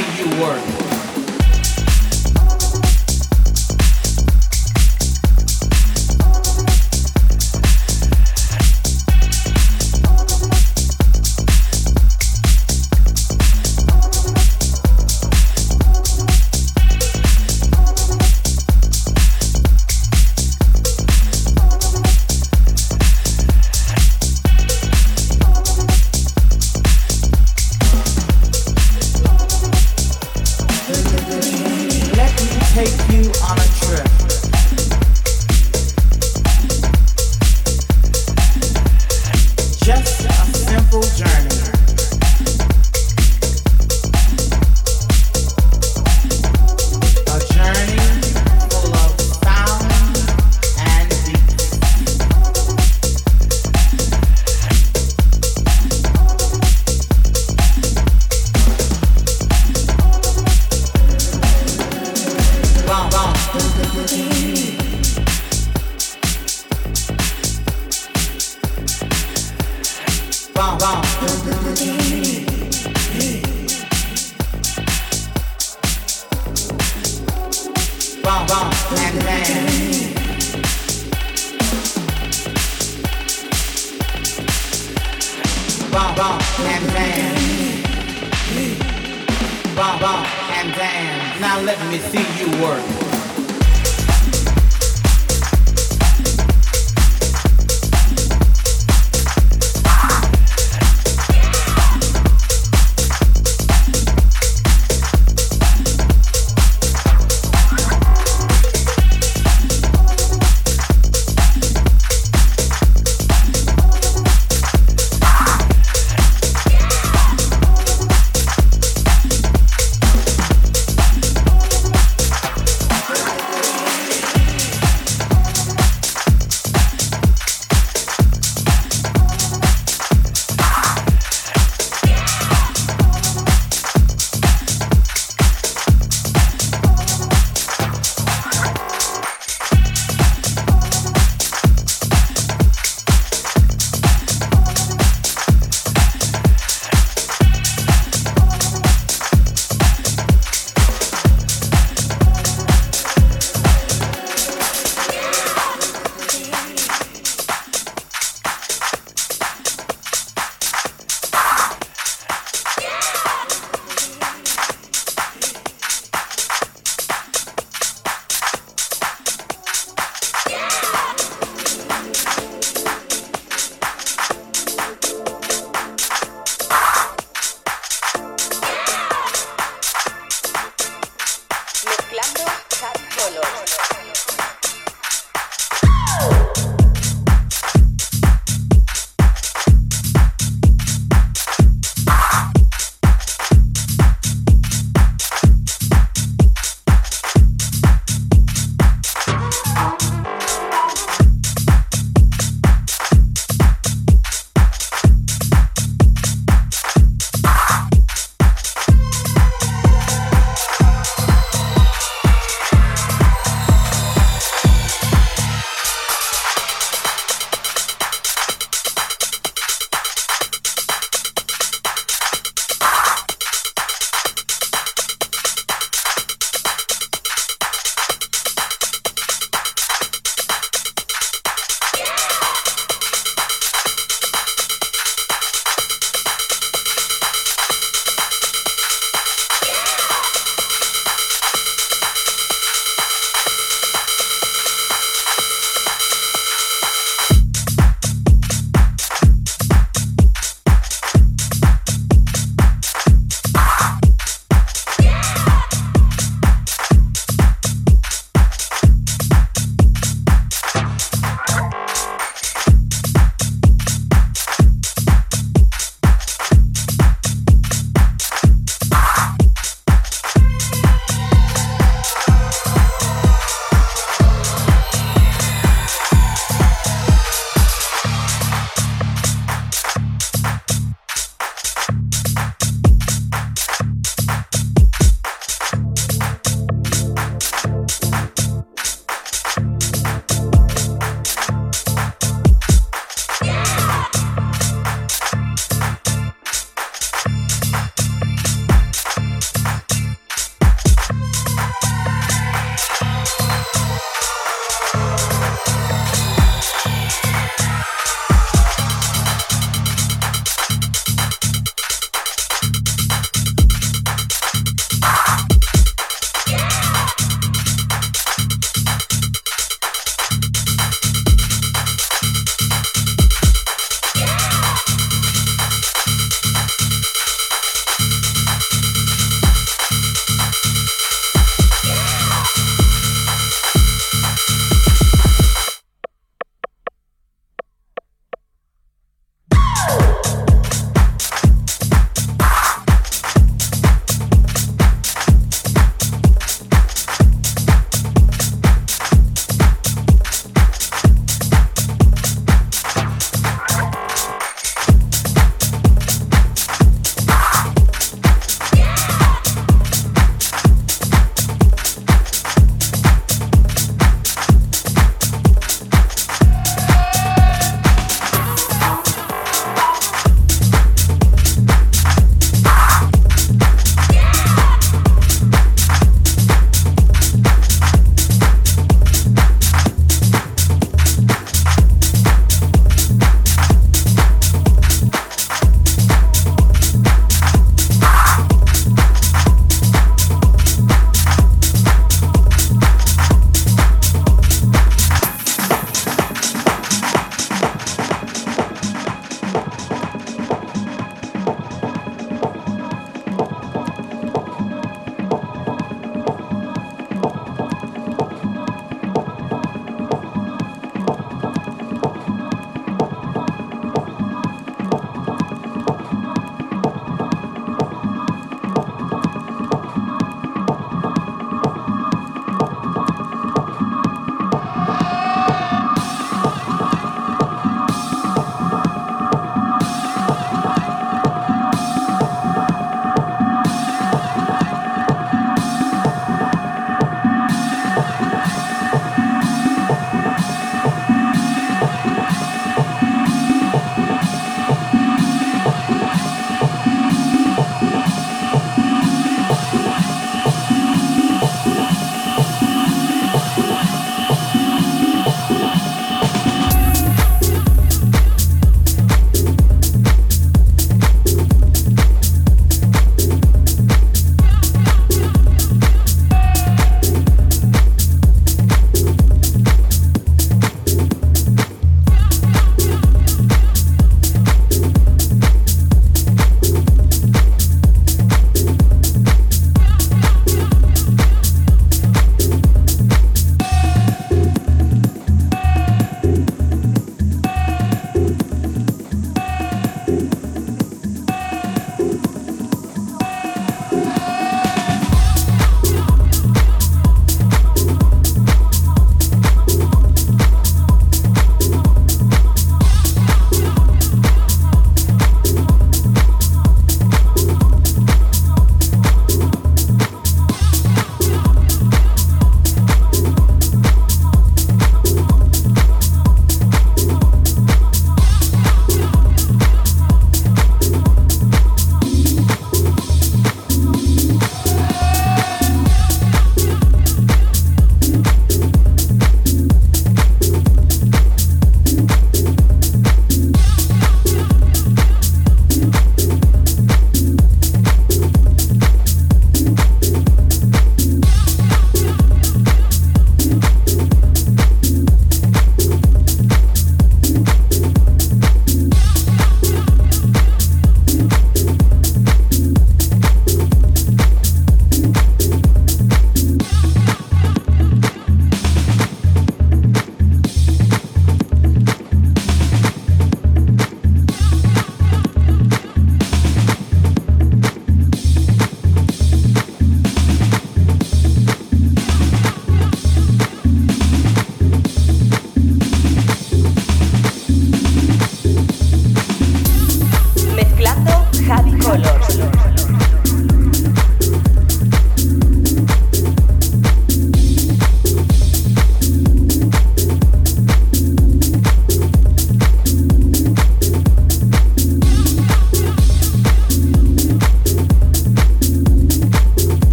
you work.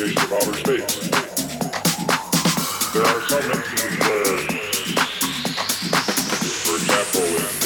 Investigation of outer space. There are some instances where, for example,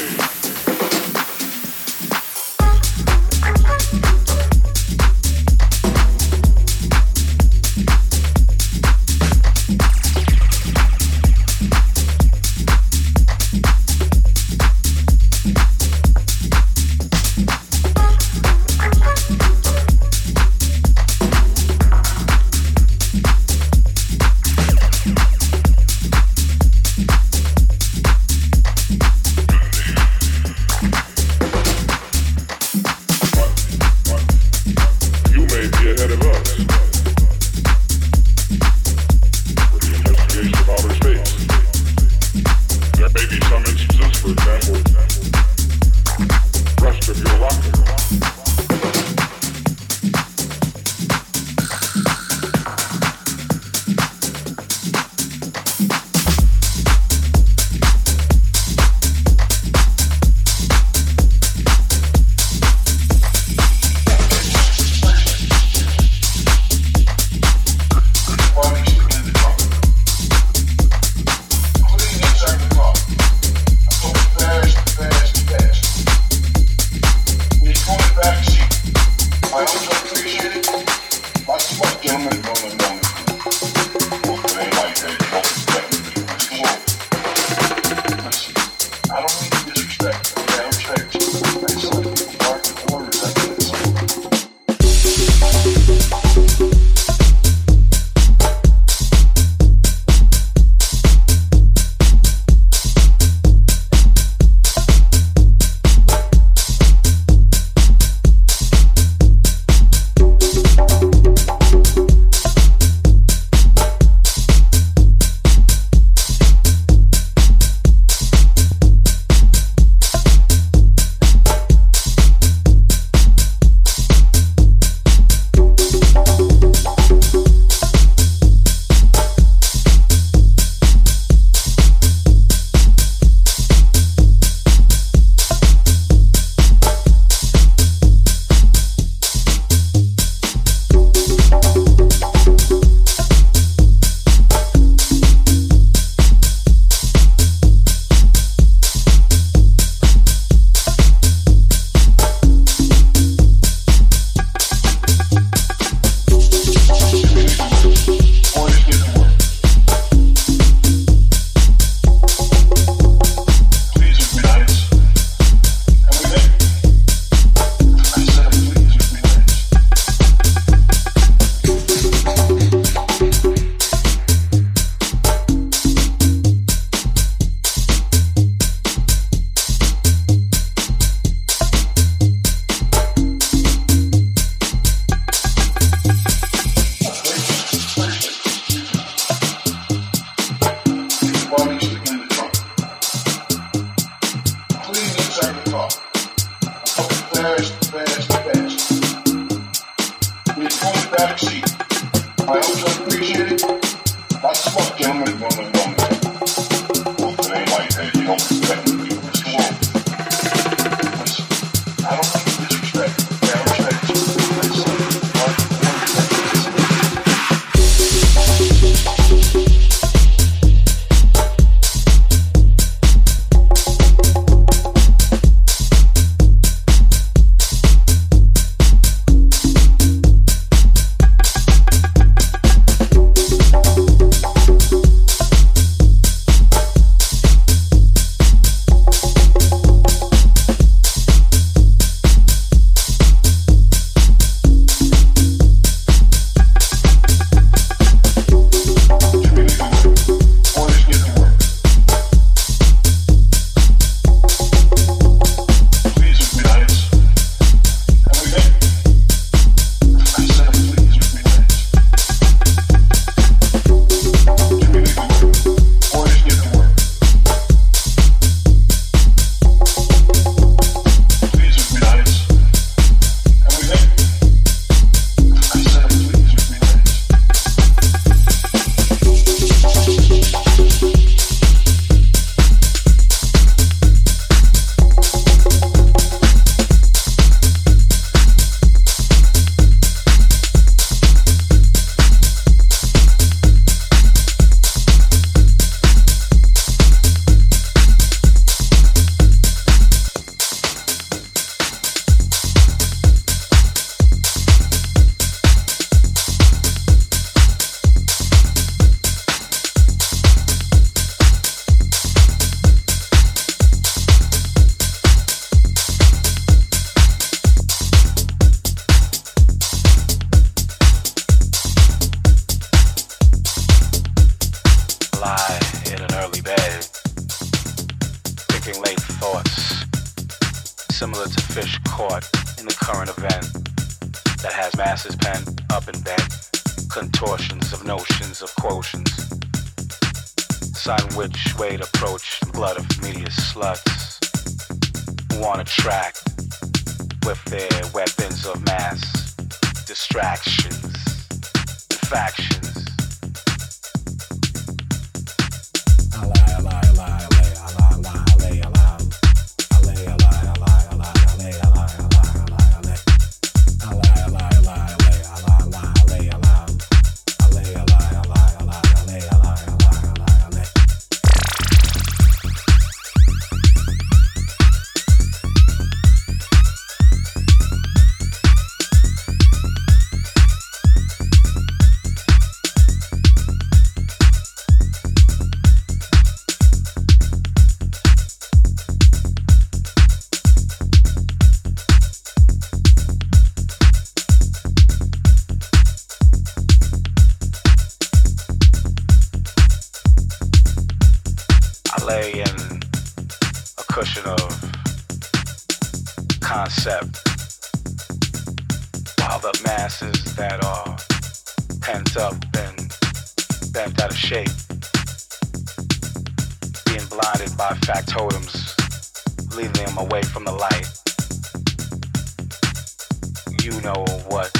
you know what's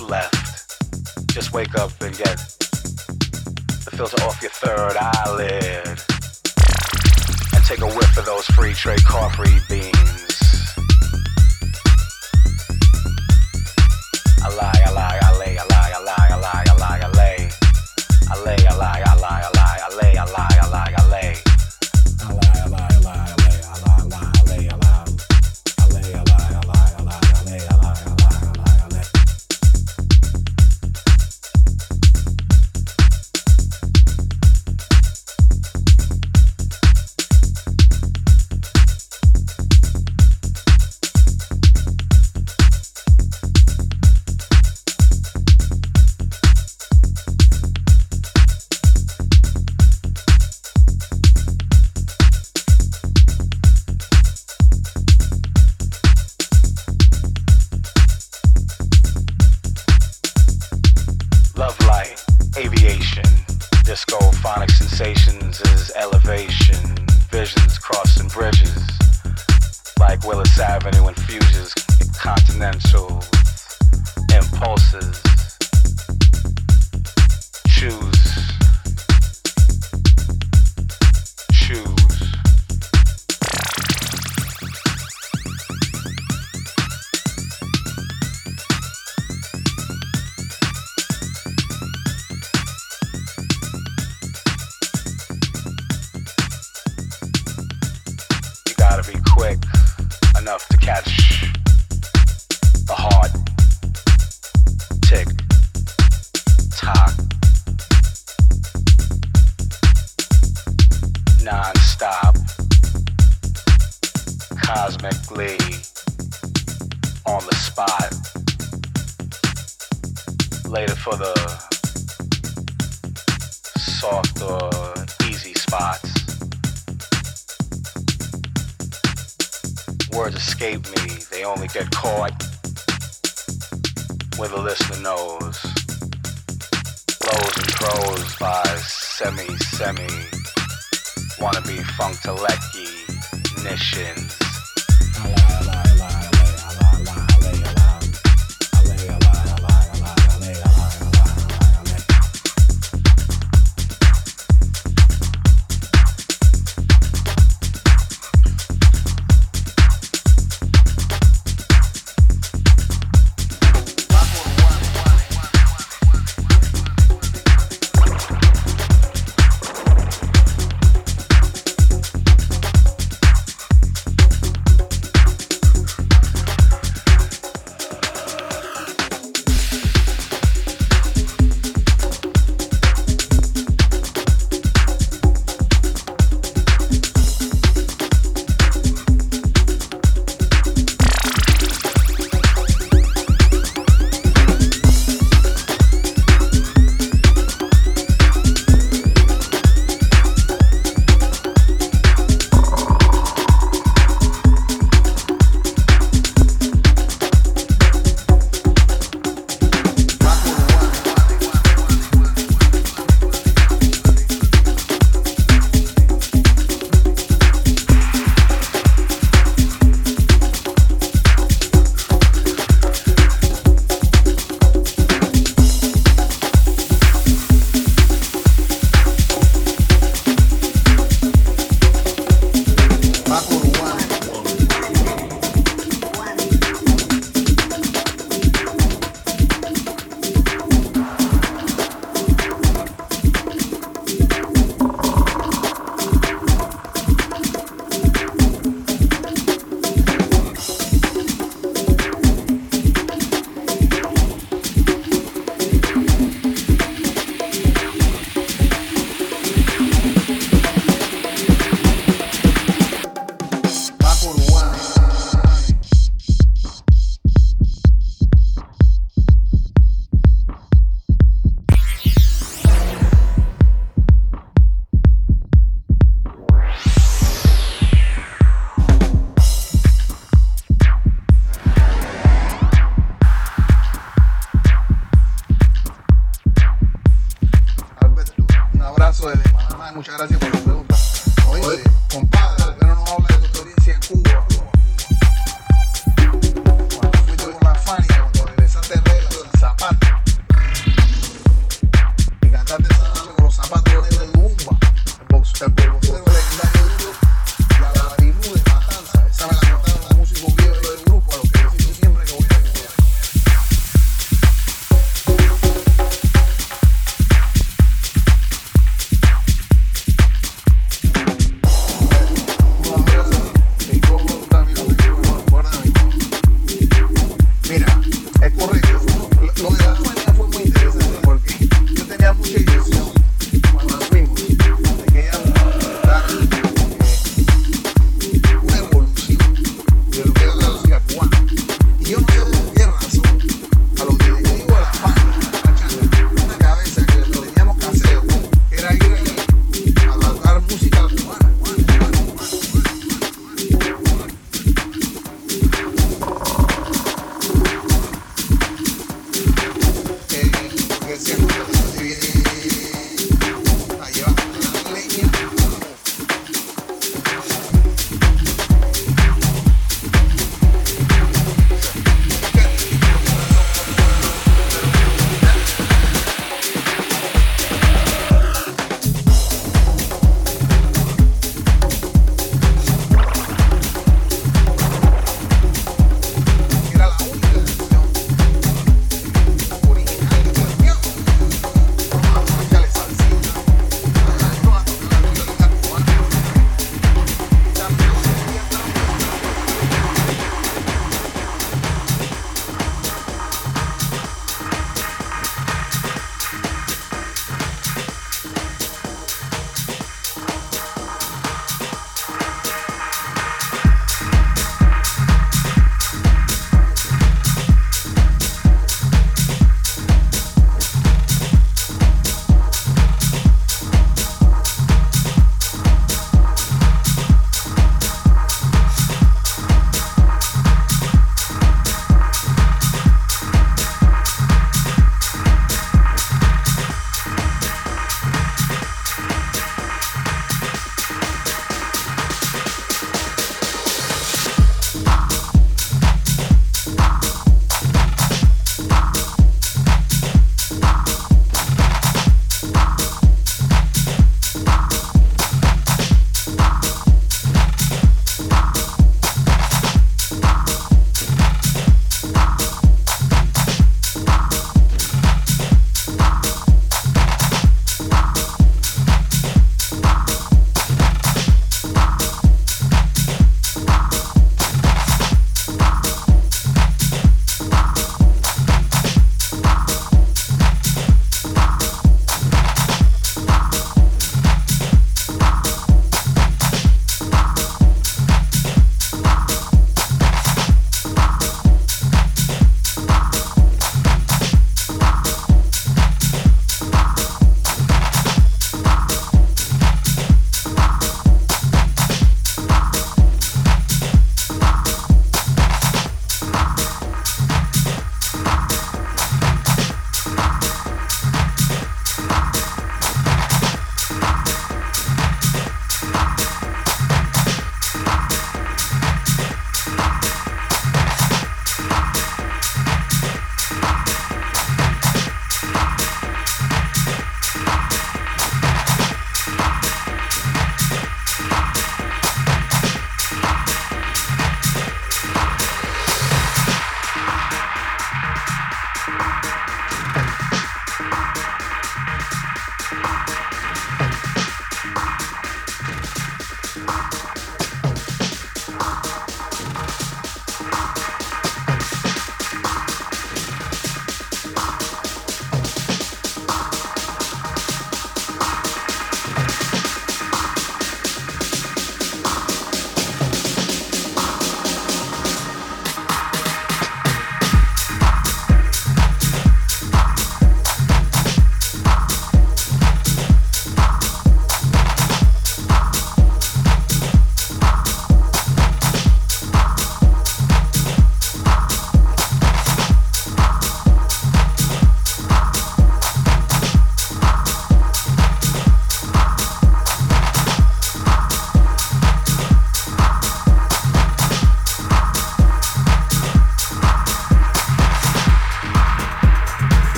left. Just wake up and get the filter off your third eyelid. And take a whiff of those free trade coffee beans.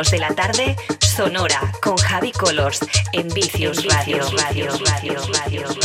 2 de la tarde, Sonora con Javi Colors en Vicios Radio, Radio, Radio, Radio,